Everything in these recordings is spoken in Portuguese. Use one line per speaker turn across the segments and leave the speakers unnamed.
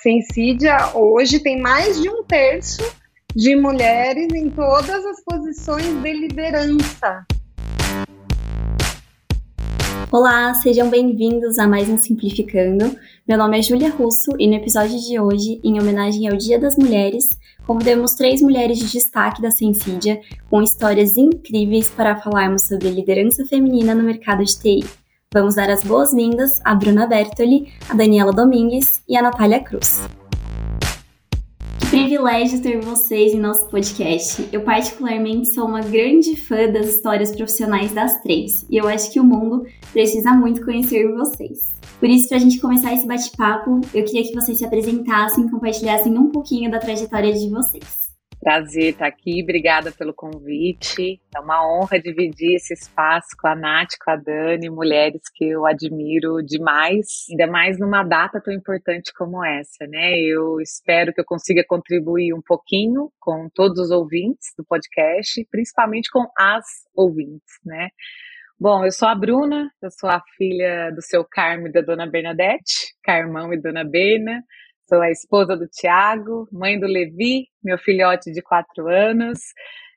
Sensídia hoje tem mais de um terço de mulheres em todas as posições de liderança.
Olá, sejam bem-vindos a mais um Simplificando. Meu nome é Júlia Russo e no episódio de hoje, em homenagem ao Dia das Mulheres, convidamos três mulheres de destaque da Sensídia com histórias incríveis para falarmos sobre liderança feminina no mercado de TI. Vamos dar as boas-vindas a Bruna Bertoli, a Daniela Domingues e a Natália Cruz. Que privilégio ter vocês em nosso podcast. Eu, particularmente, sou uma grande fã das histórias profissionais das três e eu acho que o mundo precisa muito conhecer vocês. Por isso, para a gente começar esse bate-papo, eu queria que vocês se apresentassem e compartilhassem um pouquinho da trajetória de vocês.
Prazer estar aqui, obrigada pelo convite. É uma honra dividir esse espaço com a Nath, com a Dani, mulheres que eu admiro demais, ainda mais numa data tão importante como essa, né? Eu espero que eu consiga contribuir um pouquinho com todos os ouvintes do podcast, principalmente com as ouvintes, né? Bom, eu sou a Bruna, eu sou a filha do seu Carmo e da dona Bernadette, Carmão e dona Bena. Sou a esposa do Tiago, mãe do Levi, meu filhote de quatro anos.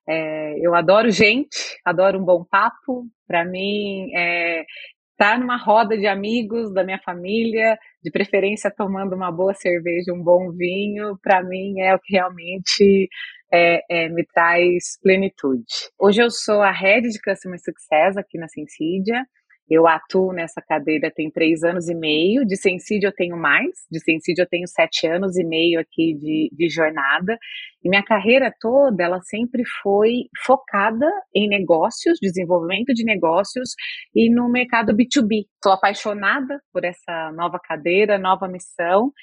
É, eu adoro gente, adoro um bom papo. Para mim, é, estar tá numa roda de amigos da minha família, de preferência tomando uma boa cerveja, um bom vinho, para mim é o que realmente é, é, me traz plenitude. Hoje eu sou a Head de Customer Success aqui na Sensidia. Eu atuo nessa cadeira tem três anos e meio, de Sensídio eu tenho mais, de Sensídio eu tenho sete anos e meio aqui de, de jornada, e minha carreira toda, ela sempre foi focada em negócios, desenvolvimento de negócios e no mercado B2B. Sou apaixonada por essa nova cadeira, nova missão,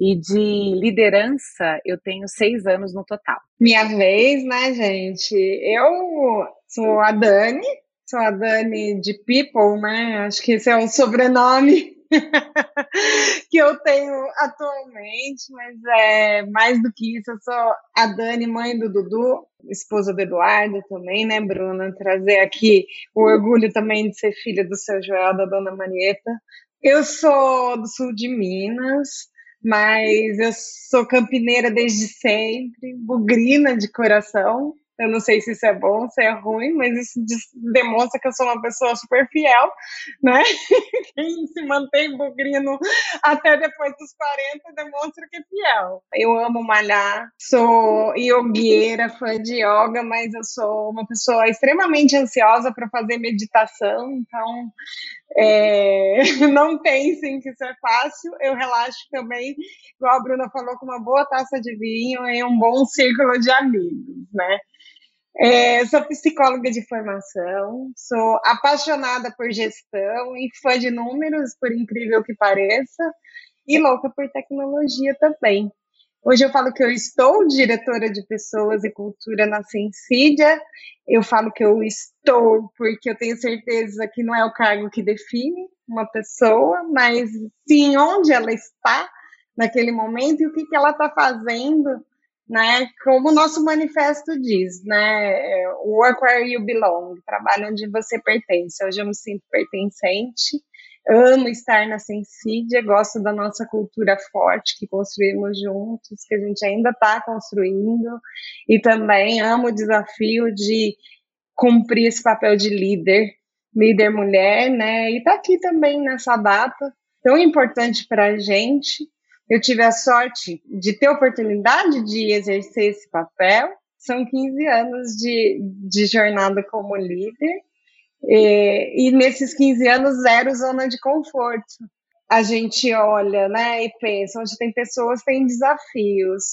e de liderança eu tenho seis anos no total.
Minha vez, né, gente? Eu sou a Dani, Sou a Dani de People, né? Acho que esse é o sobrenome que eu tenho atualmente, mas é mais do que isso, eu sou a Dani, mãe do Dudu, esposa do Eduardo também, né, Bruna? Trazer aqui o orgulho também de ser filha do seu Joel, da dona Marieta. Eu sou do sul de Minas, mas eu sou campineira desde sempre, bugrina de coração, eu não sei se isso é bom, se é ruim, mas isso demonstra que eu sou uma pessoa super fiel, né? Quem se mantém bugrino até depois dos 40 demonstra que é fiel. Eu amo malhar, sou yogueira, fã de yoga, mas eu sou uma pessoa extremamente ansiosa para fazer meditação, então é, não pensem que isso é fácil, eu relaxo também, igual a Bruna falou, com uma boa taça de vinho e um bom círculo de amigos, né? É, sou psicóloga de formação, sou apaixonada por gestão e fã de números, por incrível que pareça, e louca por tecnologia também. Hoje eu falo que eu estou diretora de pessoas e cultura na Sensídia. Eu falo que eu estou porque eu tenho certeza que não é o cargo que define uma pessoa, mas sim onde ela está naquele momento e o que, que ela está fazendo né? Como o nosso manifesto diz, né? É, work where you belong, trabalho onde você pertence. Hoje eu me sinto pertencente, amo estar na Sensídia, gosto da nossa cultura forte que construímos juntos, que a gente ainda está construindo, e também amo o desafio de cumprir esse papel de líder, líder mulher, né? E tá aqui também nessa data tão importante para a gente eu tive a sorte de ter a oportunidade de exercer esse papel. São 15 anos de, de jornada como líder. E, e nesses 15 anos, zero zona de conforto. A gente olha, né, e pensa, onde tem pessoas, tem desafios.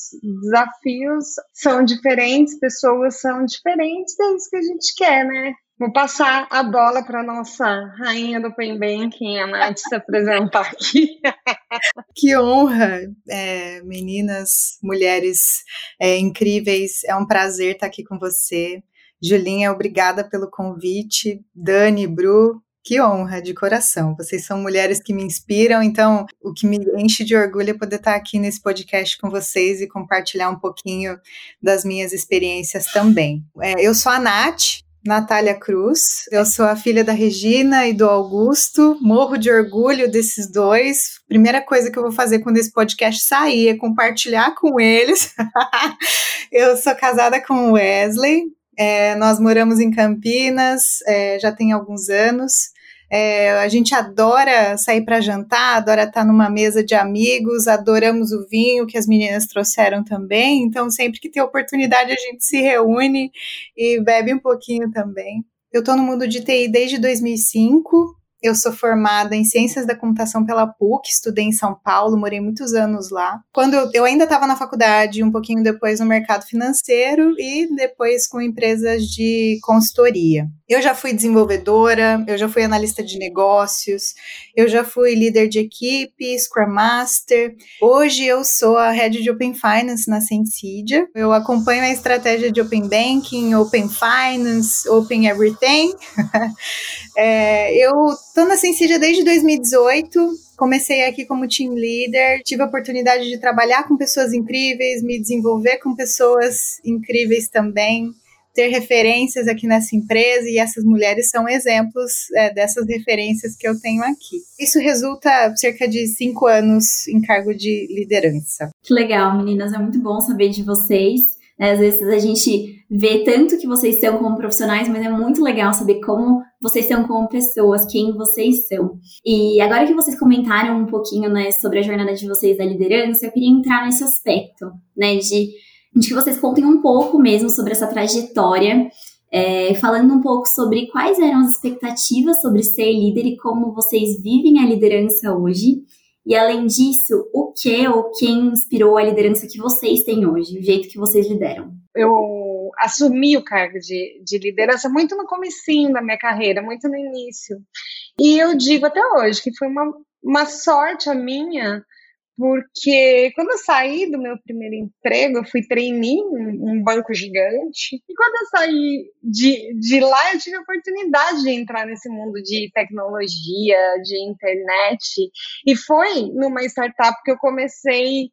Desafios são diferentes, pessoas são diferentes, é isso que a gente quer, né? Vou passar a bola para nossa rainha do Pen Banking, a Nath, se apresentar aqui.
que honra, é, meninas, mulheres é, incríveis. É um prazer estar aqui com você. Julinha, obrigada pelo convite. Dani, Bru, que honra de coração. Vocês são mulheres que me inspiram, então o que me enche de orgulho é poder estar aqui nesse podcast com vocês e compartilhar um pouquinho das minhas experiências também. É, eu sou a Nath, Natália Cruz. Eu sou a filha da Regina e do Augusto. Morro de orgulho desses dois. Primeira coisa que eu vou fazer quando esse podcast sair é compartilhar com eles. eu sou casada com o Wesley. É, nós moramos em Campinas é, já tem alguns anos. É, a gente adora sair para jantar, adora estar numa mesa de amigos, adoramos o vinho que as meninas trouxeram também. Então, sempre que tem oportunidade, a gente se reúne e bebe um pouquinho também. Eu estou no mundo de TI desde 2005. Eu sou formada em Ciências da Computação pela PUC, estudei em São Paulo, morei muitos anos lá. Quando eu, eu ainda estava na faculdade, um pouquinho depois no mercado financeiro e depois com empresas de consultoria. Eu já fui desenvolvedora, eu já fui analista de negócios, eu já fui líder de equipe, Scrum Master. Hoje eu sou a Head de Open Finance na Sensidia. Eu acompanho a estratégia de Open Banking, Open Finance, Open Everything. é, eu estou na Sensidia desde 2018. Comecei aqui como team leader, tive a oportunidade de trabalhar com pessoas incríveis, me desenvolver com pessoas incríveis também ter referências aqui nessa empresa e essas mulheres são exemplos é, dessas referências que eu tenho aqui. Isso resulta cerca de cinco anos em cargo de liderança.
Que legal, meninas, é muito bom saber de vocês. Né? Às vezes a gente vê tanto que vocês são como profissionais, mas é muito legal saber como vocês são como pessoas, quem vocês são. E agora que vocês comentaram um pouquinho né, sobre a jornada de vocês da liderança, eu queria entrar nesse aspecto, né, de de que vocês contem um pouco mesmo sobre essa trajetória, é, falando um pouco sobre quais eram as expectativas sobre ser líder e como vocês vivem a liderança hoje. E além disso, o que ou quem inspirou a liderança que vocês têm hoje, o jeito que vocês lideram?
Eu assumi o cargo de, de liderança muito no comecinho da minha carreira, muito no início. E eu digo até hoje que foi uma, uma sorte a minha porque quando eu saí do meu primeiro emprego, eu fui trainee um banco gigante, e quando eu saí de, de lá, eu tive a oportunidade de entrar nesse mundo de tecnologia, de internet, e foi numa startup que eu comecei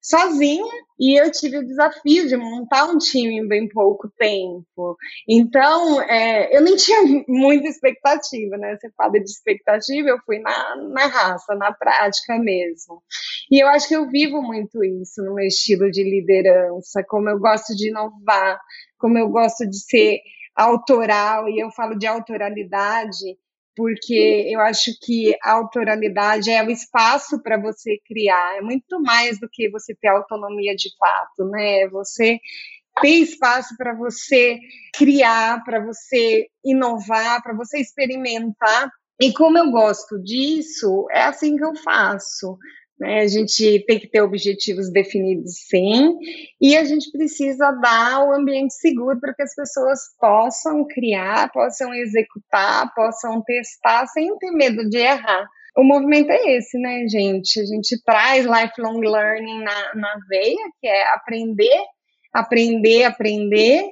sozinha e eu tive o desafio de montar um time em bem pouco tempo. Então, é, eu nem tinha muita expectativa, né? Você fala de expectativa, eu fui na, na raça, na prática mesmo. E eu acho que eu vivo muito isso no meu estilo de liderança, como eu gosto de inovar, como eu gosto de ser autoral, e eu falo de autoralidade porque eu acho que a autoralidade é o espaço para você criar, é muito mais do que você ter autonomia de fato, né? Você ter espaço para você criar, para você inovar, para você experimentar. E como eu gosto disso, é assim que eu faço. Né? A gente tem que ter objetivos definidos, sim, e a gente precisa dar o ambiente seguro para que as pessoas possam criar, possam executar, possam testar sem ter medo de errar. O movimento é esse, né, gente? A gente traz lifelong learning na, na veia, que é aprender, aprender, aprender,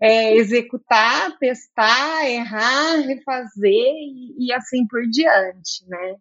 é, executar, testar, errar, refazer e, e assim por diante, né?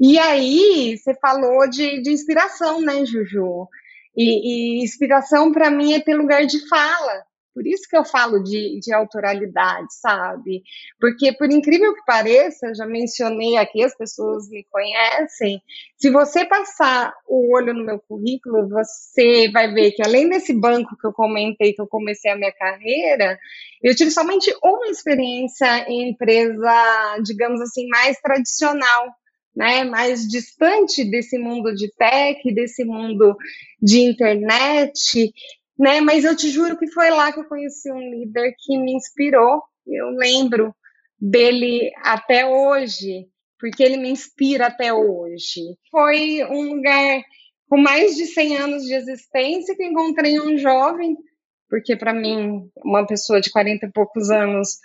E aí, você falou de, de inspiração, né, Juju? E, e inspiração para mim é ter lugar de fala. Por isso que eu falo de, de autoralidade, sabe? Porque, por incrível que pareça, já mencionei aqui, as pessoas me conhecem. Se você passar o olho no meu currículo, você vai ver que, além desse banco que eu comentei, que eu comecei a minha carreira, eu tive somente uma experiência em empresa, digamos assim, mais tradicional né, mais distante desse mundo de tech, desse mundo de internet, né? Mas eu te juro que foi lá que eu conheci um líder que me inspirou. Eu lembro dele até hoje, porque ele me inspira até hoje. Foi um lugar com mais de 100 anos de existência que encontrei um jovem, porque para mim, uma pessoa de 40 e poucos anos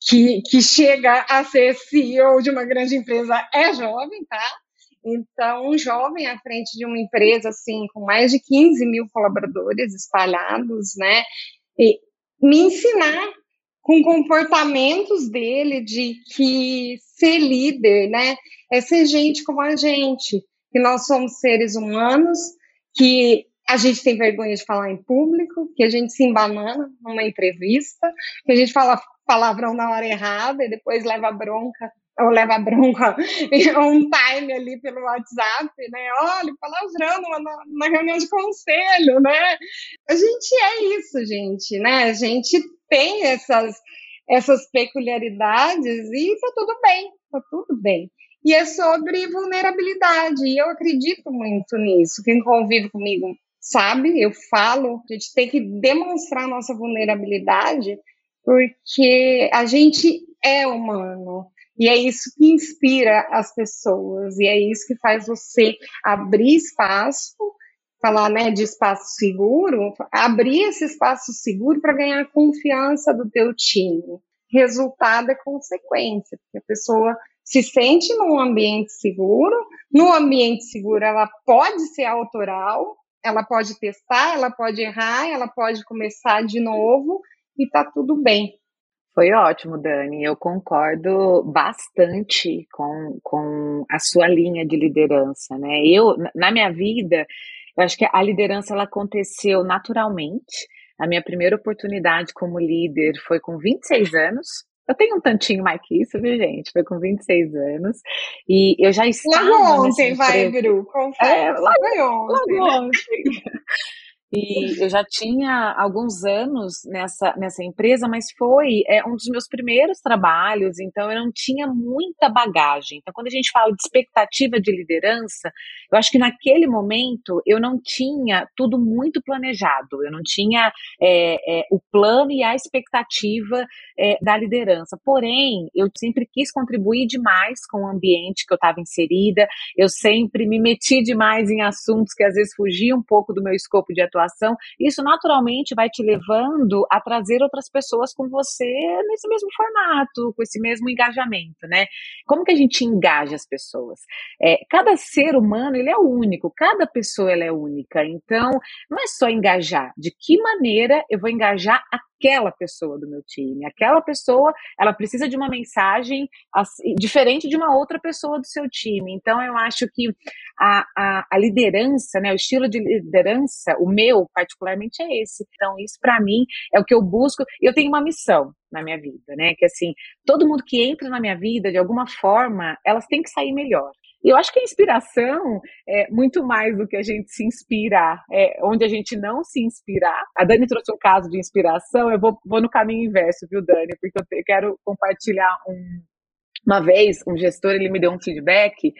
que, que chega a ser CEO de uma grande empresa é jovem, tá? Então, um jovem à frente de uma empresa, assim, com mais de 15 mil colaboradores espalhados, né? E me ensinar com comportamentos dele de que ser líder, né? É ser gente como a gente, que nós somos seres humanos, que a gente tem vergonha de falar em público, que a gente se embanana numa entrevista, que a gente fala palavrão na hora errada e depois leva bronca ou leva bronca um time ali pelo WhatsApp, né? Olha, palavrão na, na reunião de conselho, né? A gente é isso, gente, né? A gente tem essas, essas peculiaridades e tá tudo bem, tá tudo bem. E é sobre vulnerabilidade, e eu acredito muito nisso. Quem convive comigo sabe, eu falo, a gente tem que demonstrar nossa vulnerabilidade, porque a gente é humano. E é isso que inspira as pessoas, e é isso que faz você abrir espaço, falar né, de espaço seguro, abrir esse espaço seguro para ganhar a confiança do teu time. Resultado é consequência, porque a pessoa se sente num ambiente seguro, no ambiente seguro ela pode ser autoral, ela pode testar, ela pode errar, ela pode começar de novo e tá tudo bem.
Foi ótimo, Dani. Eu concordo bastante com, com a sua linha de liderança, né? Eu, na minha vida, eu acho que a liderança ela aconteceu naturalmente. A minha primeira oportunidade como líder foi com 26 anos. Eu tenho um tantinho mais que isso, viu, gente? Foi com 26 anos. E eu já estava.
Logo ontem, vai, Bru. Confere. É, logo, ontem. Logo ontem.
E eu já tinha alguns anos nessa, nessa empresa, mas foi é, um dos meus primeiros trabalhos, então eu não tinha muita bagagem. Então, quando a gente fala de expectativa de liderança, eu acho que naquele momento eu não tinha tudo muito planejado, eu não tinha é, é, o plano e a expectativa é, da liderança. Porém, eu sempre quis contribuir demais com o ambiente que eu estava inserida, eu sempre me meti demais em assuntos que às vezes fugiam um pouco do meu escopo de atuação situação, isso naturalmente vai te levando a trazer outras pessoas com você nesse mesmo formato, com esse mesmo engajamento, né? Como que a gente engaja as pessoas? É, cada ser humano ele é único, cada pessoa ela é única. Então, não é só engajar. De que maneira eu vou engajar aquela pessoa do meu time. Aquela pessoa, ela precisa de uma mensagem assim, diferente de uma outra pessoa do seu time. Então, eu acho que a, a, a, liderança, né, o estilo de liderança, o meu particularmente é esse. Então, isso para mim é o que eu busco. Eu tenho uma missão na minha vida, né, que assim, todo mundo que entra na minha vida, de alguma forma, elas têm que sair melhor. E eu acho que a inspiração é muito mais do que a gente se inspirar, é onde a gente não se inspirar. A Dani trouxe um caso de inspiração, eu vou, vou no caminho inverso, viu, Dani? Porque eu, te, quero compartilhar um, uma vez, um gestor, ele me deu um feedback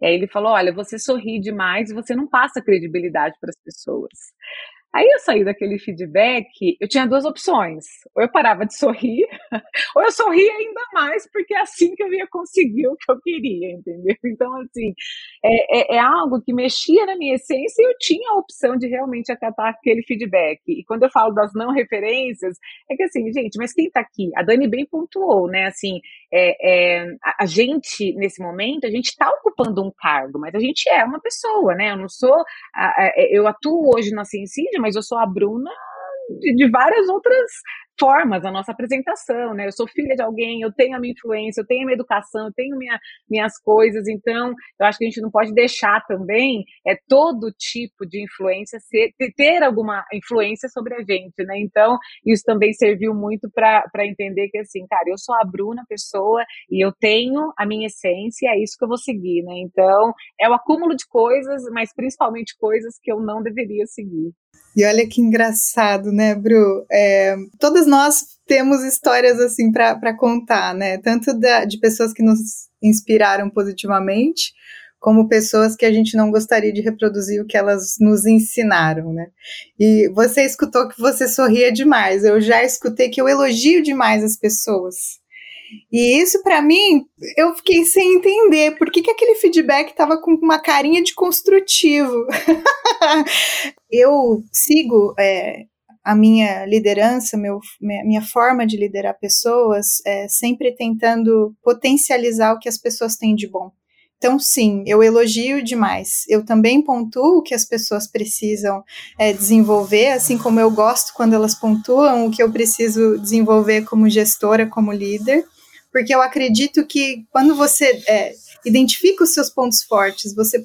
ele falou: olha, você sorri demais e você não passa credibilidade para as pessoas. Aí eu saí daquele feedback, eu tinha duas opções. Ou eu parava de sorrir, ou eu sorria ainda mais, porque é assim que eu ia conseguir o que eu queria, entendeu? Então, assim, é, é, é algo que mexia na minha essência e eu tinha a opção de realmente acatar aquele feedback. E quando eu falo das não referências, é que assim, gente, mas quem tá aqui? A Dani bem pontuou, né? Assim, é, é, a, gente, nesse momento, a gente está ocupando um cargo, mas a gente é uma pessoa, né? Eu não sou. A, a, eu atuo hoje na Ciencídia, mas eu sou a Bruna de, de, várias outras formas a nossa apresentação, né? Eu sou filha de alguém, eu tenho a minha influência, eu tenho a minha educação, eu tenho minha, minhas coisas, então eu acho que a gente não pode deixar também é todo tipo de influência ser, ter alguma influência sobre a gente, né? Então isso também serviu muito para entender que assim, cara, eu sou a Bruna pessoa e eu tenho a minha essência, é isso que eu vou seguir, né? Então é o acúmulo de coisas, mas principalmente coisas que eu não deveria seguir.
E olha que engraçado, né, Bru? É, todas nós temos histórias assim para contar, né? Tanto da, de pessoas que nos inspiraram positivamente, como pessoas que a gente não gostaria de reproduzir o que elas nos ensinaram, né? E você escutou que você sorria demais. Eu já escutei que eu elogio demais as pessoas. E isso, para mim, eu fiquei sem entender por que, que aquele feedback estava com uma carinha de construtivo. eu sigo é, a minha liderança, meu, minha forma de liderar pessoas, é, sempre tentando potencializar o que as pessoas têm de bom. Então, sim, eu elogio demais. Eu também pontuo o que as pessoas precisam é, desenvolver, assim como eu gosto quando elas pontuam o que eu preciso desenvolver como gestora, como líder porque eu acredito que quando você é, identifica os seus pontos fortes, você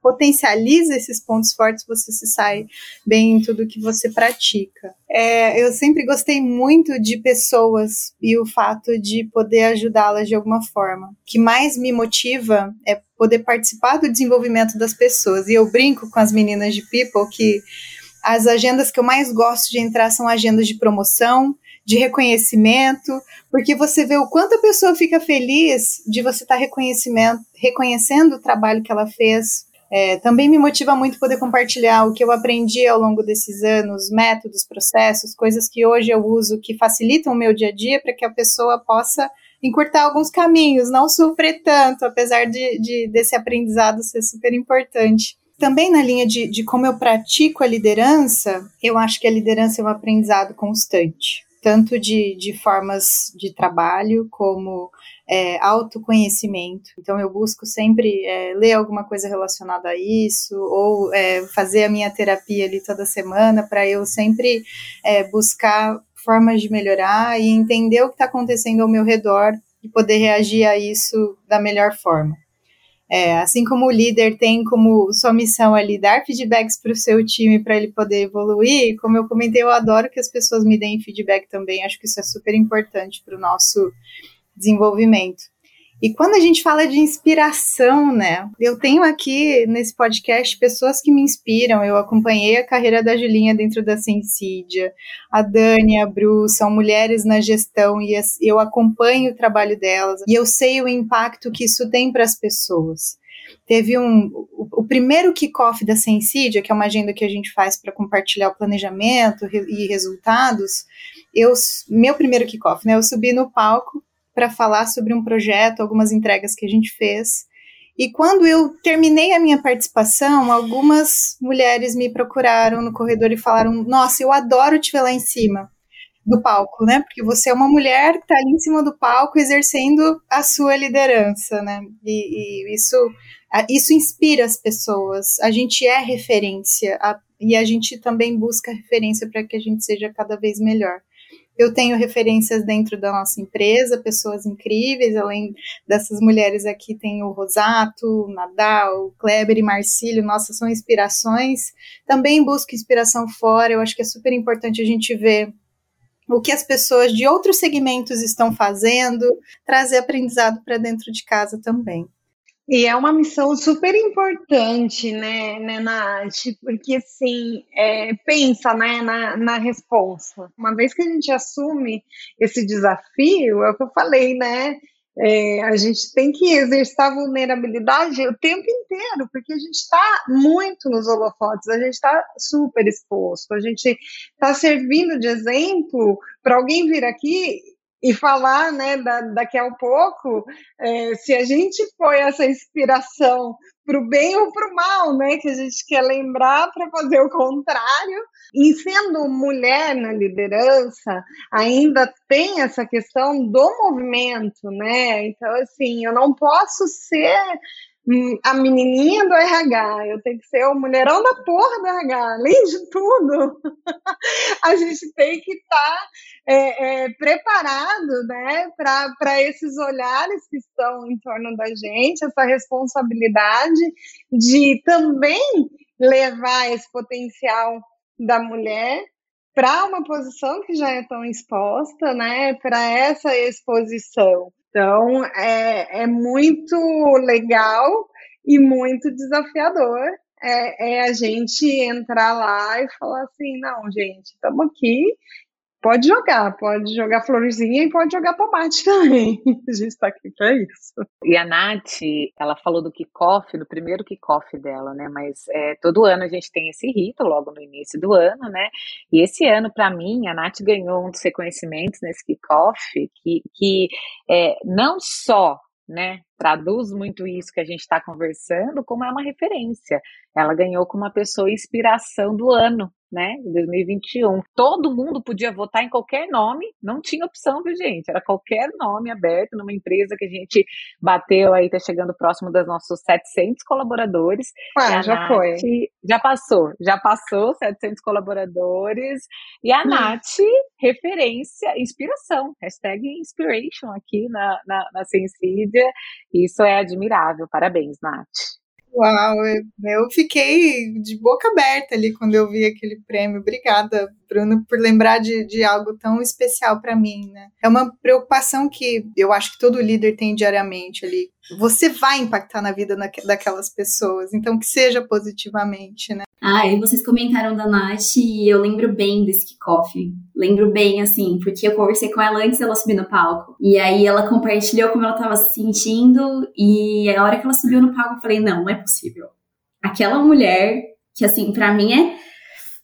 potencializa esses pontos fortes, você se sai bem em tudo que você pratica. É, eu sempre gostei muito de pessoas e o fato de poder ajudá-las de alguma forma. O que mais me motiva é poder participar do desenvolvimento das pessoas. E eu brinco com as meninas de People que as agendas que eu mais gosto de entrar são agendas de promoção, de reconhecimento, porque você vê o quanto a pessoa fica feliz de você estar tá reconhecendo o trabalho que ela fez. É, também me motiva muito poder compartilhar o que eu aprendi ao longo desses anos, métodos, processos, coisas que hoje eu uso que facilitam o meu dia a dia para que a pessoa possa encurtar alguns caminhos, não sofrer tanto, apesar de, de desse aprendizado ser super importante. Também na linha de, de como eu pratico a liderança, eu acho que a liderança é um aprendizado constante, tanto de, de formas de trabalho como é, autoconhecimento. Então, eu busco sempre é, ler alguma coisa relacionada a isso, ou é, fazer a minha terapia ali toda semana, para eu sempre é, buscar formas de melhorar e entender o que está acontecendo ao meu redor e poder reagir a isso da melhor forma. É, assim como o líder tem como sua missão ali dar feedbacks para o seu time para ele poder evoluir, como eu comentei, eu adoro que as pessoas me deem feedback também, acho que isso é super importante para o nosso desenvolvimento. E quando a gente fala de inspiração, né? Eu tenho aqui nesse podcast pessoas que me inspiram. Eu acompanhei a carreira da Julinha dentro da Sensídia. A Dani, a Bru, são mulheres na gestão e eu acompanho o trabalho delas. E eu sei o impacto que isso tem para as pessoas. Teve um. O, o primeiro kickoff da Sensídia, que é uma agenda que a gente faz para compartilhar o planejamento e resultados. Eu, meu primeiro kickoff, né? Eu subi no palco para falar sobre um projeto, algumas entregas que a gente fez. E quando eu terminei a minha participação, algumas mulheres me procuraram no corredor e falaram: Nossa, eu adoro te ver lá em cima do palco, né? Porque você é uma mulher que está ali em cima do palco exercendo a sua liderança, né? E, e isso, isso inspira as pessoas. A gente é referência a, e a gente também busca referência para que a gente seja cada vez melhor. Eu tenho referências dentro da nossa empresa, pessoas incríveis, além dessas mulheres aqui, tem o Rosato, o Nadal, o Kleber e Marcílio, nossa, são inspirações. Também busco inspiração fora, eu acho que é super importante a gente ver o que as pessoas de outros segmentos estão fazendo, trazer aprendizado para dentro de casa também.
E é uma missão super importante, né, né Nath? Porque, assim, é, pensa né, na, na resposta. Uma vez que a gente assume esse desafio, é o que eu falei, né? É, a gente tem que exercitar vulnerabilidade o tempo inteiro, porque a gente está muito nos holofotes, a gente está super exposto, a gente está servindo de exemplo para alguém vir aqui e falar, né, da, daqui a pouco, é, se a gente foi essa inspiração para o bem ou para o mal, né, que a gente quer lembrar para fazer o contrário. E sendo mulher na liderança, ainda tem essa questão do movimento, né? Então, assim, eu não posso ser a menininha do RH, eu tenho que ser o mulherão da porra do RH. Além de tudo, a gente tem que estar tá, é, é, preparado né, para esses olhares que estão em torno da gente, essa responsabilidade de também levar esse potencial da mulher para uma posição que já é tão exposta, né, para essa exposição. Então, é, é muito legal e muito desafiador. É, é, a gente entrar lá e falar assim, não, gente, estamos aqui, Pode jogar, pode jogar florzinha e pode jogar tomate também. A gente está aqui para isso.
E a Nath, ela falou do kickoff, do primeiro kickoff dela, né? Mas é, todo ano a gente tem esse rito, logo no início do ano, né? E esse ano, para mim, a Nath ganhou um dos reconhecimentos nesse kickoff que, que é, não só né, traduz muito isso que a gente está conversando, como é uma referência. Ela ganhou como uma pessoa inspiração do ano né, de 2021. Todo mundo podia votar em qualquer nome, não tinha opção, viu, gente? Era qualquer nome aberto numa empresa que a gente bateu aí, tá chegando próximo dos nossos 700 colaboradores.
Ah, já Nath, foi.
Já passou, já passou 700 colaboradores. E a hum. Nath, referência, inspiração, hashtag inspiration aqui na, na, na Sensídia. Isso é admirável. Parabéns, Nath.
Uau, eu fiquei de boca aberta ali quando eu vi aquele prêmio. Obrigada, Bruno, por lembrar de, de algo tão especial para mim, né? É uma preocupação que eu acho que todo líder tem diariamente ali. Você vai impactar na vida daquelas pessoas, então que seja positivamente, né?
Ah, e vocês comentaram da Nath e eu lembro bem desse kickoff. Lembro bem, assim, porque eu conversei com ela antes dela subir no palco. E aí ela compartilhou como ela tava se sentindo. E a hora que ela subiu no palco, eu falei: não, não é possível. Aquela mulher, que assim, para mim é.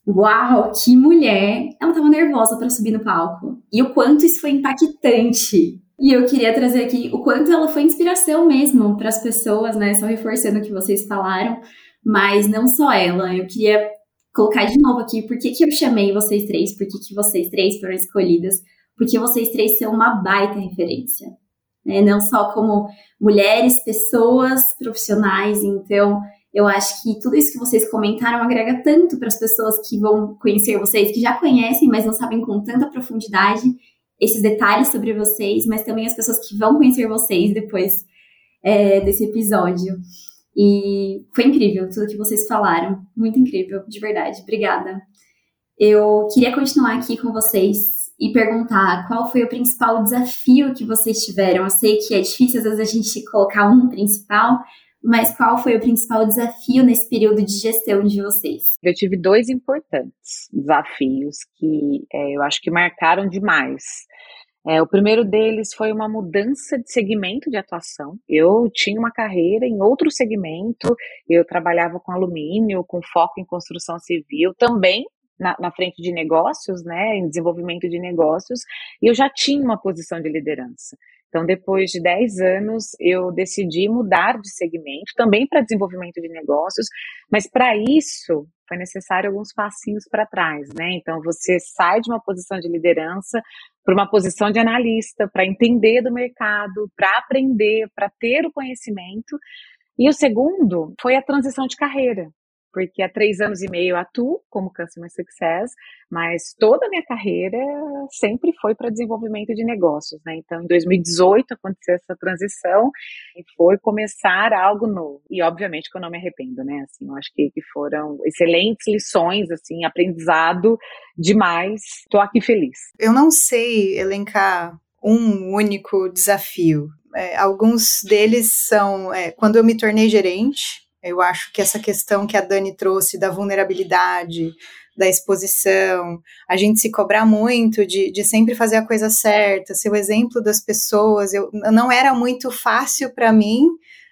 Uau, que mulher! Ela tava nervosa para subir no palco. E o quanto isso foi impactante. E eu queria trazer aqui o quanto ela foi inspiração mesmo para as pessoas, né? Só reforçando o que vocês falaram mas não só ela. Eu queria colocar de novo aqui por que, que eu chamei vocês três, por que, que vocês três foram escolhidas, porque vocês três são uma baita referência. Né? Não só como mulheres, pessoas, profissionais, então eu acho que tudo isso que vocês comentaram agrega tanto para as pessoas que vão conhecer vocês, que já conhecem, mas não sabem com tanta profundidade esses detalhes sobre vocês, mas também as pessoas que vão conhecer vocês depois é, desse episódio. E foi incrível tudo que vocês falaram. Muito incrível, de verdade. Obrigada. Eu queria continuar aqui com vocês e perguntar qual foi o principal desafio que vocês tiveram. Eu sei que é difícil às vezes a gente colocar um principal, mas qual foi o principal desafio nesse período de gestão de vocês?
Eu tive dois importantes desafios que é, eu acho que marcaram demais. É, o primeiro deles foi uma mudança de segmento de atuação. Eu tinha uma carreira em outro segmento, eu trabalhava com alumínio, com foco em construção civil, também na, na, frente de negócios, né, em desenvolvimento de negócios, e eu já tinha uma posição de liderança. Então, depois de 10 anos, eu decidi mudar de segmento, também para desenvolvimento de negócios, mas para isso foi necessário alguns passinhos para trás, né? Então, você sai de uma posição de liderança para uma posição de analista, para entender do mercado, para aprender, para ter o conhecimento. E o segundo foi a transição de carreira porque há três anos e meio atuo como Customer Success, mas toda a minha carreira sempre foi para desenvolvimento de negócios, né? Então, em 2018 aconteceu essa transição e foi começar algo novo. E, obviamente, que eu não me arrependo, né? Assim, eu acho que, que foram excelentes lições, assim, aprendizado demais. Estou aqui feliz.
Eu não sei elencar um único desafio. É, alguns deles são é, quando eu me tornei gerente, eu acho que essa questão que a Dani trouxe da vulnerabilidade, da exposição, a gente se cobrar muito de, de sempre fazer a coisa certa, ser o exemplo das pessoas, eu, não era muito fácil para mim,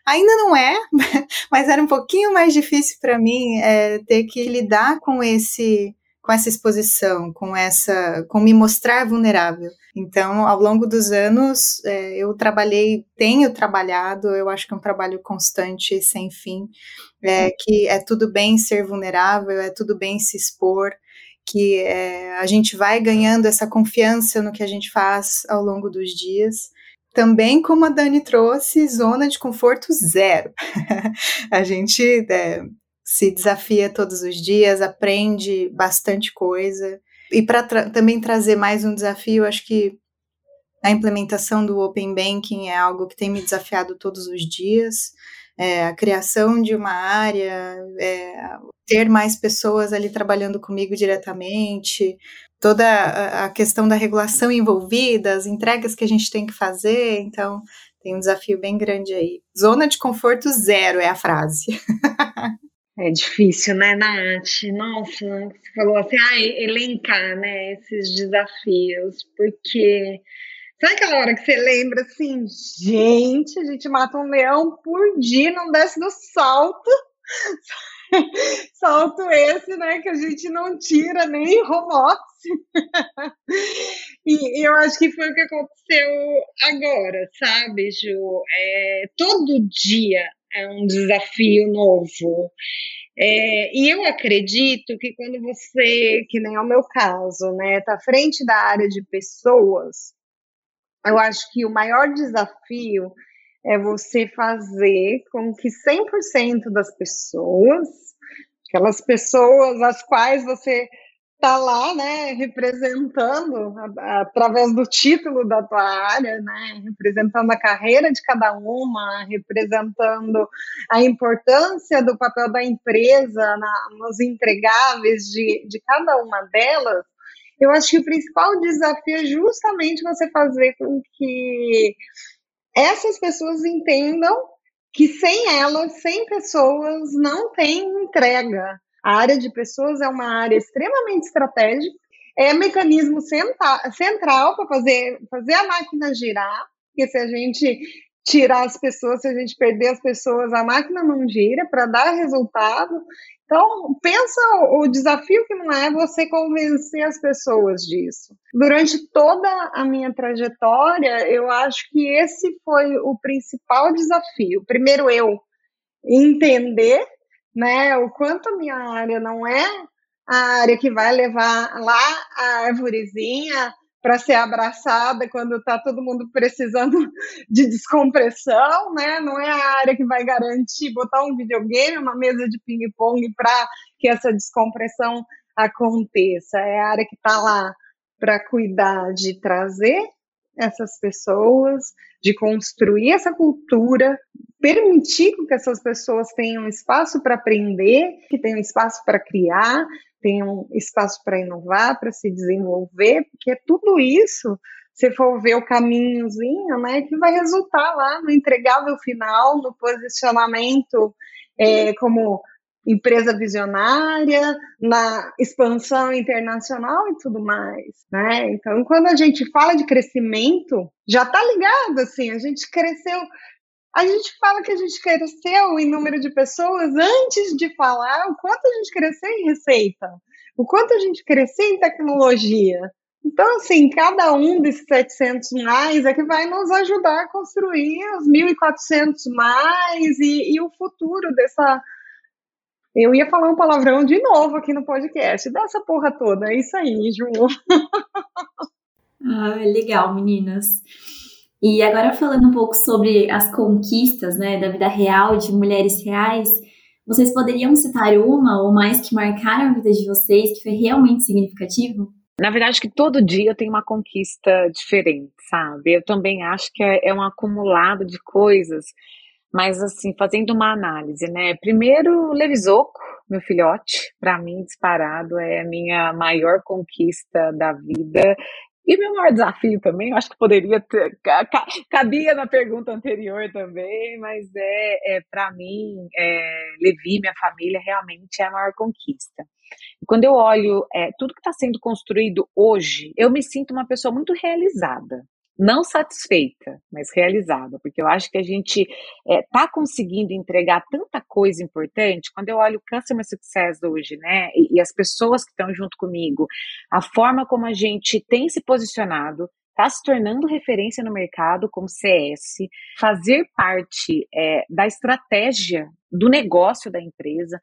ainda não é, mas era um pouquinho mais difícil para mim é, ter que lidar com esse com essa exposição, com essa, com me mostrar vulnerável. Então, ao longo dos anos, é, eu trabalhei, tenho trabalhado, eu acho que é um trabalho constante, sem fim, é, que é tudo bem ser vulnerável, é tudo bem se expor, que é, a gente vai ganhando essa confiança no que a gente faz ao longo dos dias. Também, como a Dani trouxe, zona de conforto zero. a gente é, se desafia todos os dias, aprende bastante coisa. E para tra também trazer mais um desafio, acho que a implementação do Open Banking é algo que tem me desafiado todos os dias. É, a criação de uma área, é, ter mais pessoas ali trabalhando comigo diretamente, toda a questão da regulação envolvida, as entregas que a gente tem que fazer, então tem um desafio bem grande aí. Zona de conforto zero é a frase.
É difícil, né, Nath? Nossa, você falou assim, ah, elencar, né, esses desafios, porque sabe aquela hora que você lembra assim, gente, a gente mata um leão por dia, não desce do salto, salto esse, né, que a gente não tira nem office. e, eu acho que foi o que aconteceu agora, sabe, Ju? É, todo dia é um desafio novo. É, e eu acredito que quando você, que nem é o meu caso, né, está à frente da área de pessoas, eu acho que o maior desafio é você fazer com que 100% das pessoas, aquelas pessoas às quais você está lá, né, representando através do título da tua área, né, representando a carreira de cada uma, representando a importância do papel da empresa na, nos entregáveis de, de cada uma delas. Eu acho que o principal desafio é justamente você fazer com que essas pessoas entendam que sem elas, sem pessoas, não tem entrega a área de pessoas é uma área extremamente estratégica, é mecanismo central para fazer, fazer a máquina girar, porque se a gente tirar as pessoas, se a gente perder as pessoas, a máquina não gira para dar resultado. Então, pensa o desafio que não é você convencer as pessoas disso. Durante toda a minha trajetória, eu acho que esse foi o principal desafio. Primeiro, eu entender né? O quanto a minha área não é a área que vai levar lá a árvorezinha para ser abraçada quando está todo mundo precisando de descompressão, né? Não é a área que vai garantir botar um videogame, uma mesa de ping-pong para que essa descompressão aconteça. É a área que está lá para cuidar de trazer essas pessoas, de construir essa cultura, permitir que essas pessoas tenham espaço para aprender, que tenham espaço para criar, tenham espaço para inovar, para se desenvolver, porque tudo isso, se for ver o caminhozinho, né, que vai resultar lá no entregável final, no posicionamento é, como empresa visionária, na expansão internacional e tudo mais, né? Então, quando a gente fala de crescimento, já está ligado assim, a gente cresceu a gente fala que a gente cresceu em número de pessoas antes de falar o quanto a gente cresceu em receita, o quanto a gente cresceu em tecnologia. Então, assim, cada um desses 700 mais é que vai nos ajudar a construir os 1.400 mais e, e o futuro dessa, eu ia falar um palavrão de novo aqui no podcast, dessa porra toda. É isso aí, Ju.
ah, legal, meninas. E agora falando um pouco sobre as conquistas, né, da vida real, de mulheres reais, vocês poderiam citar uma ou mais que marcaram a vida de vocês, que foi realmente significativo?
Na verdade, que todo dia eu tenho uma conquista diferente, sabe? Eu também acho que é, é um acumulado de coisas mas, assim, fazendo uma análise, né? Primeiro, Levisoco, meu filhote, para mim, disparado, é a minha maior conquista da vida. E meu maior desafio também, eu acho que poderia ter, cabia na pergunta anterior também, mas é, é para mim, é, Levi, minha família, realmente é a maior conquista. E quando eu olho é, tudo que está sendo construído hoje, eu me sinto uma pessoa muito realizada, não satisfeita, mas realizada, porque eu acho que a gente está é, conseguindo entregar tanta coisa importante. Quando eu olho o Customer Success hoje, né, e, e as pessoas que estão junto comigo, a forma como a gente tem se posicionado, está se tornando referência no mercado como CS, fazer parte é, da estratégia do negócio da empresa.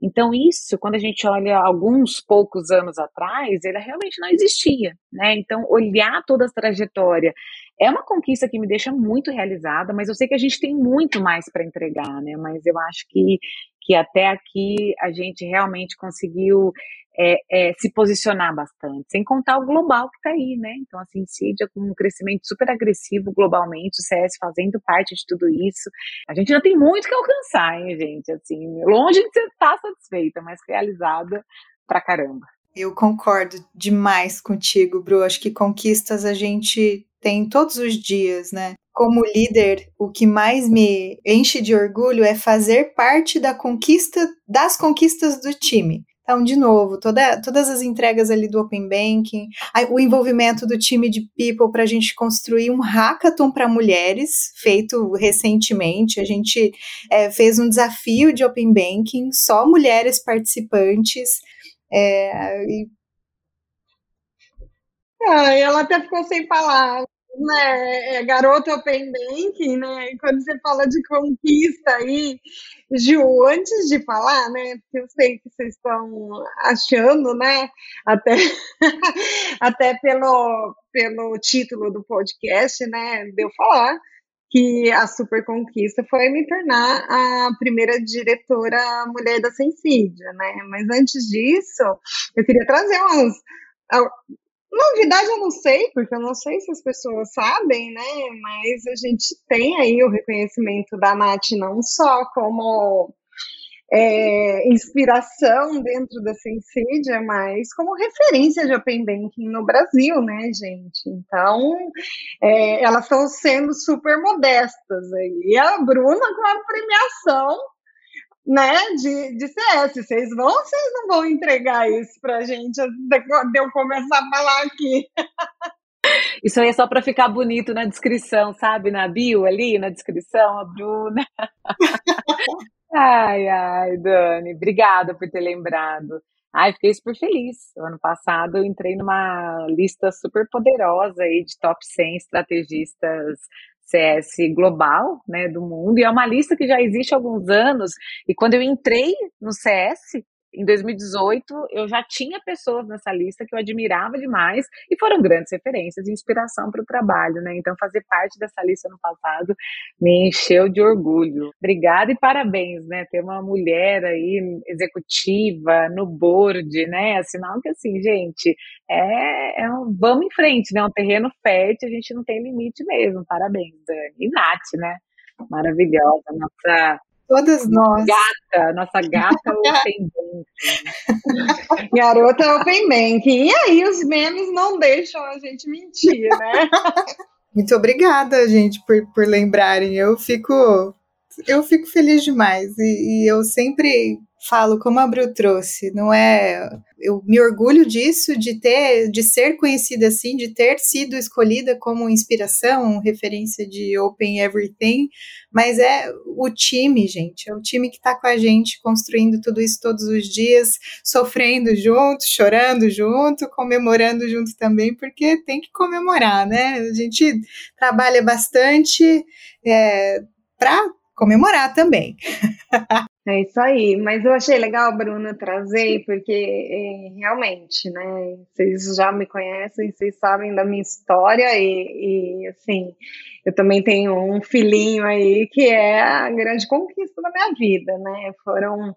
Então, isso, quando a gente olha alguns poucos anos atrás, ele realmente não existia, né? Então, olhar toda a trajetória é uma conquista que me deixa muito realizada, mas eu sei que a gente tem muito mais para entregar, né? Mas eu acho que, que até aqui a gente realmente conseguiu é, é, se posicionar bastante, sem contar o global que está aí, né? Então, assim, Cydia com um crescimento super agressivo globalmente, o CS fazendo parte de tudo isso. A gente ainda tem muito que alcançar, hein, gente? Assim, longe de estar tá satisfeita, mas realizada pra caramba.
Eu concordo demais contigo, Bru. Acho que conquistas a gente tem todos os dias, né? Como líder, o que mais me enche de orgulho é fazer parte da conquista das conquistas do time. Então, de novo, toda, todas as entregas ali do Open Banking, o envolvimento do time de People para a gente construir um hackathon para mulheres, feito recentemente. A gente é, fez um desafio de Open Banking, só mulheres participantes. É,
e... ah, ela até ficou sem palavras. Né, é garota open né? Quando você fala de conquista aí, Ju, antes de falar, né? Porque eu sei que vocês estão achando, né? Até, até pelo, pelo título do podcast, né? De eu falar que a super conquista foi me tornar a primeira diretora mulher da Sensídia, né? Mas antes disso, eu queria trazer umas Novidade eu não sei, porque eu não sei se as pessoas sabem, né? Mas a gente tem aí o reconhecimento da Nath não só como é, inspiração dentro da Sensidia, mas como referência de Open Banking no Brasil, né, gente? Então, é, elas estão sendo super modestas aí. E a Bruna com a premiação né, de, de CS. Vocês vão ou vocês não vão entregar isso para a gente de eu começar a falar aqui?
Isso aí é só para ficar bonito na descrição, sabe? Na bio ali, na descrição, a Bruna. ai, ai, Dani, obrigada por ter lembrado. Ai, fiquei super feliz. O ano passado eu entrei numa lista super poderosa aí de top 100 estrategistas CS global, né, do mundo, e é uma lista que já existe há alguns anos, e quando eu entrei no CS, em 2018, eu já tinha pessoas nessa lista que eu admirava demais e foram grandes referências e inspiração para o trabalho, né? Então, fazer parte dessa lista no passado me encheu de orgulho. Obrigada e parabéns, né? Ter uma mulher aí executiva no board, né? É sinal que, assim, gente, é, é um, vamos em frente, né? Um terreno fértil, a gente não tem limite mesmo. Parabéns, Dani. E Nath, né? Maravilhosa, nossa
Todas nós.
Gata, nossa gata open
banking. Garota open banking. E aí os memes não deixam a gente mentir, né?
Muito obrigada, gente, por, por lembrarem. Eu fico eu fico feliz demais e, e eu sempre falo como a Abril trouxe, não é eu me orgulho disso, de ter, de ser conhecida assim, de ter sido escolhida como inspiração, referência de Open Everything, mas é o time, gente, é o time que está com a gente construindo tudo isso todos os dias, sofrendo junto, chorando junto, comemorando junto também, porque tem que comemorar, né? A gente trabalha bastante é, para comemorar também.
É isso aí, mas eu achei legal, Bruna, trazer, porque é, realmente, né, vocês já me conhecem, vocês sabem da minha história e, e, assim, eu também tenho um filhinho aí que é a grande conquista da minha vida, né, foram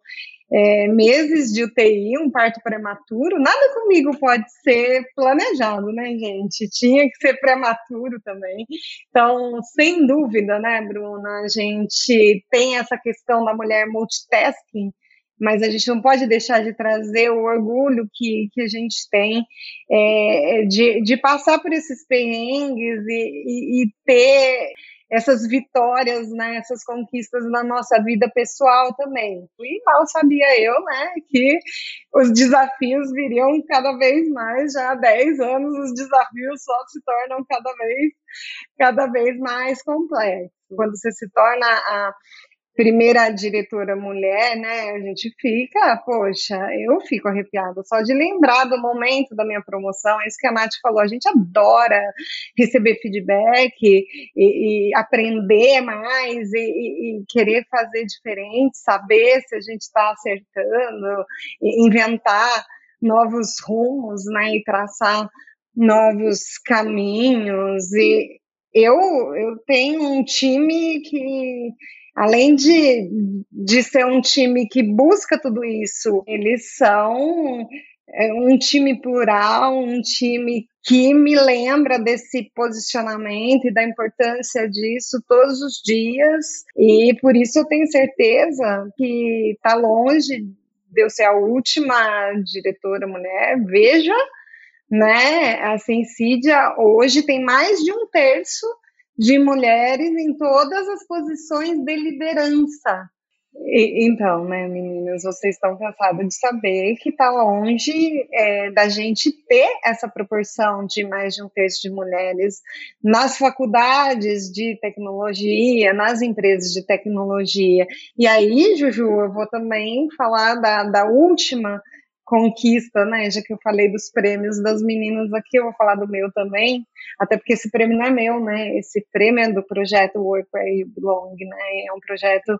é, meses de UTI, um parto prematuro, nada comigo pode ser planejado, né, gente? Tinha que ser prematuro também. Então, sem dúvida, né, Bruna, a gente tem essa questão da mulher multitasking, mas a gente não pode deixar de trazer o orgulho que, que a gente tem é, de, de passar por esses perrengues e, e, e ter essas vitórias, né, essas conquistas na nossa vida pessoal também. E mal sabia eu, né, que os desafios viriam cada vez mais, já há 10 anos os desafios só se tornam cada vez, cada vez mais complexos. Quando você se torna a primeira diretora mulher, né? A gente fica, poxa, eu fico arrepiada só de lembrar do momento da minha promoção. É isso que a Nath falou, a gente adora receber feedback e, e aprender mais e, e, querer fazer diferente, saber se a gente está acertando, inventar novos rumos, né? E traçar novos caminhos e eu, eu tenho um time que além de, de ser um time que busca tudo isso, eles são é, um time plural, um time que me lembra desse posicionamento e da importância disso todos os dias. E por isso eu tenho certeza que está longe de eu ser a última diretora mulher. Veja, né? A Sensídia hoje tem mais de um terço de mulheres em todas as posições de liderança. E, então, né, meninas, vocês estão cansadas de saber que está longe é, da gente ter essa proporção de mais de um terço de mulheres nas faculdades de tecnologia, nas empresas de tecnologia. E aí, Juju, eu vou também falar da, da última conquista, né? Já que eu falei dos prêmios das meninas aqui, eu vou falar do meu também, até porque esse prêmio não é meu, né? Esse prêmio é do projeto Work Where You Belong, né? É um projeto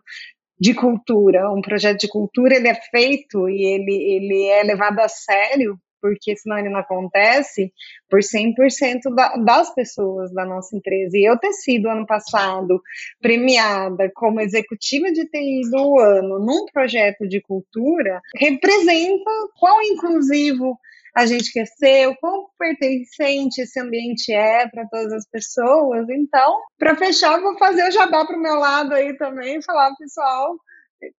de cultura, um projeto de cultura ele é feito e ele, ele é levado a sério porque senão ele não acontece, por 100% da, das pessoas da nossa empresa. E eu ter sido, ano passado, premiada como executiva de TI do ano num projeto de cultura, representa quão inclusivo a gente quer ser, o quão pertencente esse ambiente é para todas as pessoas. Então, para fechar, vou fazer o jabá para o meu lado aí também, falar, pessoal,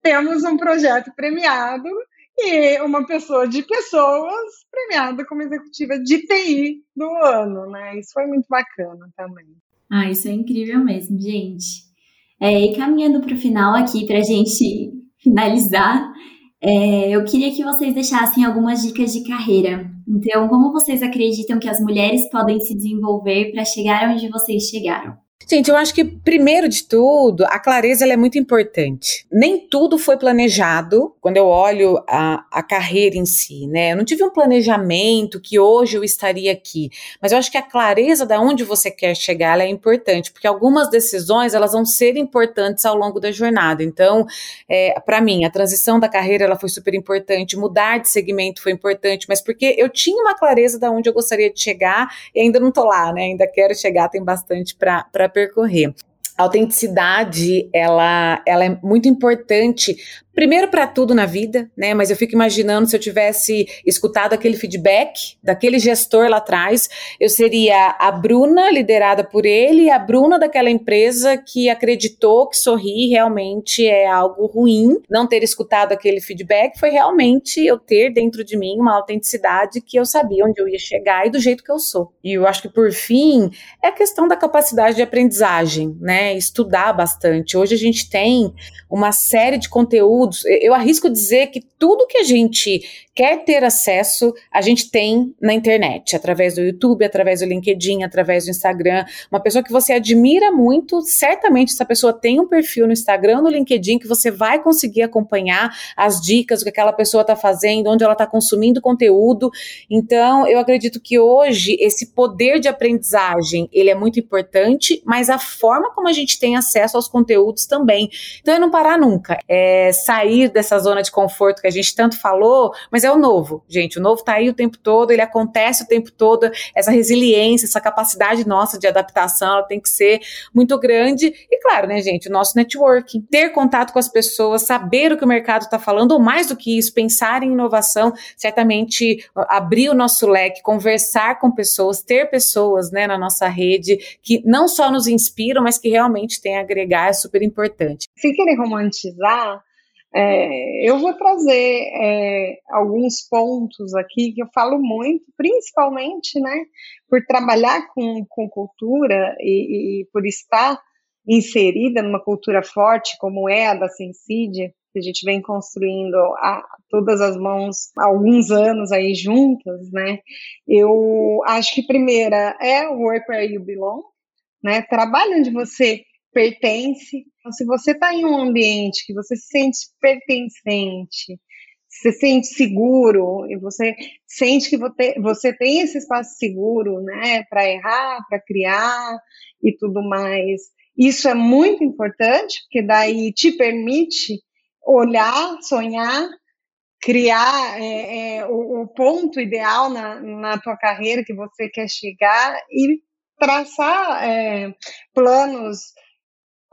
temos um projeto premiado e uma pessoa de pessoas premiada como executiva de TI do ano, né? Isso foi muito bacana também.
Ah, isso é incrível mesmo, gente. É, e caminhando para o final aqui, para a gente finalizar, é, eu queria que vocês deixassem algumas dicas de carreira. Então, como vocês acreditam que as mulheres podem se desenvolver para chegar onde vocês chegaram?
Gente, eu acho que primeiro de tudo, a clareza é muito importante. Nem tudo foi planejado quando eu olho a, a carreira em si, né? Eu não tive um planejamento que hoje eu estaria aqui, mas eu acho que a clareza da onde você quer chegar é importante, porque algumas decisões elas vão ser importantes ao longo da jornada. Então, é, para mim, a transição da carreira ela foi super importante, mudar de segmento foi importante, mas porque eu tinha uma clareza da onde eu gostaria de chegar e ainda não tô lá, né? Ainda quero chegar, tem bastante para percorrer. A autenticidade, ela, ela é muito importante primeiro para tudo na vida, né? Mas eu fico imaginando se eu tivesse escutado aquele feedback daquele gestor lá atrás, eu seria a Bruna liderada por ele, a Bruna daquela empresa que acreditou que sorrir realmente é algo ruim. Não ter escutado aquele feedback foi realmente eu ter dentro de mim uma autenticidade que eu sabia onde eu ia chegar e do jeito que eu sou. E eu acho que por fim é a questão da capacidade de aprendizagem, né? Estudar bastante. Hoje a gente tem uma série de conteúdos. Eu arrisco dizer que tudo que a gente quer ter acesso, a gente tem na internet, através do YouTube, através do LinkedIn, através do Instagram. Uma pessoa que você admira muito, certamente essa pessoa tem um perfil no Instagram, no LinkedIn, que você vai conseguir acompanhar as dicas, o que aquela pessoa está fazendo, onde ela está consumindo conteúdo. Então, eu acredito que hoje esse poder de aprendizagem, ele é muito importante, mas a forma como a gente tem acesso aos conteúdos também. Então, é não parar nunca, é sair dessa zona de conforto que a gente tanto falou, mas mas é o novo, gente. O novo está aí o tempo todo, ele acontece o tempo todo. Essa resiliência, essa capacidade nossa de adaptação, ela tem que ser muito grande. E claro, né, gente, o nosso networking, ter contato com as pessoas, saber o que o mercado está falando, ou mais do que isso, pensar em inovação, certamente abrir o nosso leque, conversar com pessoas, ter pessoas né, na nossa rede que não só nos inspiram, mas que realmente têm a agregar, é super importante.
Se querer romantizar, é, eu vou trazer é, alguns pontos aqui que eu falo muito, principalmente, né, por trabalhar com, com cultura e, e por estar inserida numa cultura forte como é a da Sensidia, que a gente vem construindo a todas as mãos há alguns anos aí juntas, né? Eu acho que primeira é o work where you belong, né? Trabalho onde você pertence. Então, se você está em um ambiente que você se sente pertencente, se sente seguro e você sente que você tem esse espaço seguro, né, para errar, para criar e tudo mais. Isso é muito importante, porque daí te permite olhar, sonhar, criar é, é, o, o, ponto ideal na, na tua carreira que você quer chegar e traçar é, planos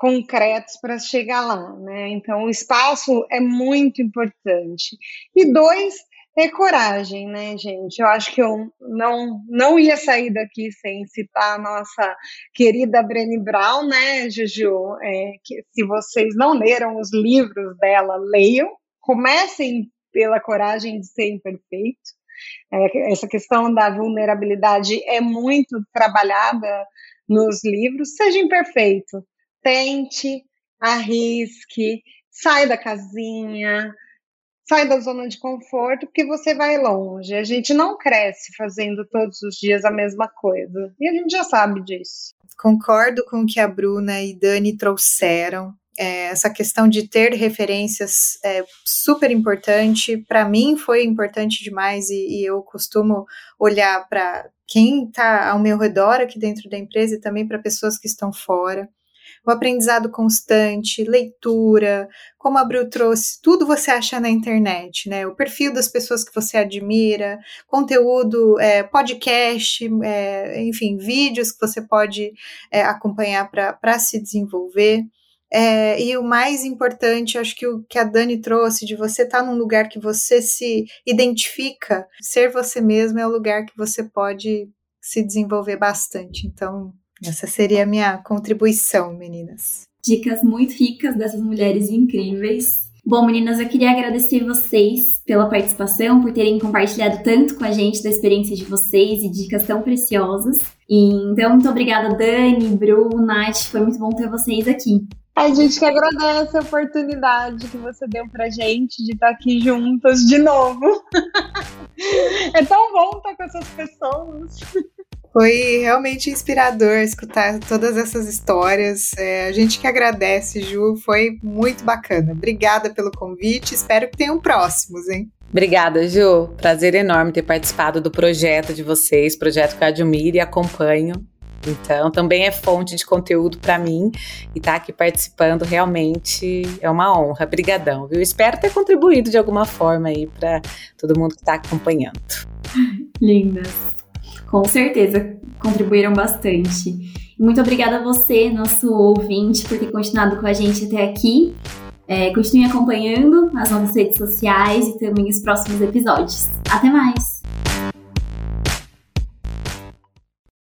concretos para chegar lá, né? Então, o espaço é muito importante. E dois, é coragem, né, gente? Eu acho que eu não, não ia sair daqui sem citar a nossa querida Brené Brown, né, Juju? É, que, se vocês não leram os livros dela, leiam. Comecem pela coragem de ser imperfeito. É, essa questão da vulnerabilidade é muito trabalhada nos livros. Seja imperfeito, tente, arrisque, sai da casinha, sai da zona de conforto, porque você vai longe. A gente não cresce fazendo todos os dias a mesma coisa. E a gente já sabe disso.
Concordo com o que a Bruna e Dani trouxeram. É, essa questão de ter referências é super importante. Para mim foi importante demais e, e eu costumo olhar para quem está ao meu redor aqui dentro da empresa e também para pessoas que estão fora o aprendizado constante, leitura, como a Bru trouxe, tudo você acha na internet, né? O perfil das pessoas que você admira, conteúdo, é, podcast, é, enfim, vídeos que você pode é, acompanhar para se desenvolver. É, e o mais importante, acho que o que a Dani trouxe, de você estar tá num lugar que você se identifica, ser você mesmo é o lugar que você pode se desenvolver bastante. Então, essa seria a minha contribuição, meninas.
Dicas muito ricas dessas mulheres incríveis. Bom, meninas, eu queria agradecer vocês pela participação, por terem compartilhado tanto com a gente da experiência de vocês e dicas tão preciosas. E, então, muito obrigada, Dani, Bru, Nath, foi muito bom ter vocês aqui.
A gente que agradece a oportunidade que você deu pra gente de estar aqui juntas de novo. é tão bom estar com essas pessoas.
Foi realmente inspirador escutar todas essas histórias. É, a gente que agradece, Ju, foi muito bacana. Obrigada pelo convite, espero que tenham próximos, hein?
Obrigada, Ju. Prazer enorme ter participado do projeto de vocês, projeto que eu admiro e acompanho. Então, também é fonte de conteúdo para mim e estar tá aqui participando realmente é uma honra. Obrigadão, viu? Espero ter contribuído de alguma forma aí para todo mundo que está acompanhando.
Lindas. Com certeza contribuíram bastante. Muito obrigada a você, nosso ouvinte, por ter continuado com a gente até aqui. É, continue acompanhando as nossas redes sociais e também os próximos episódios. Até mais!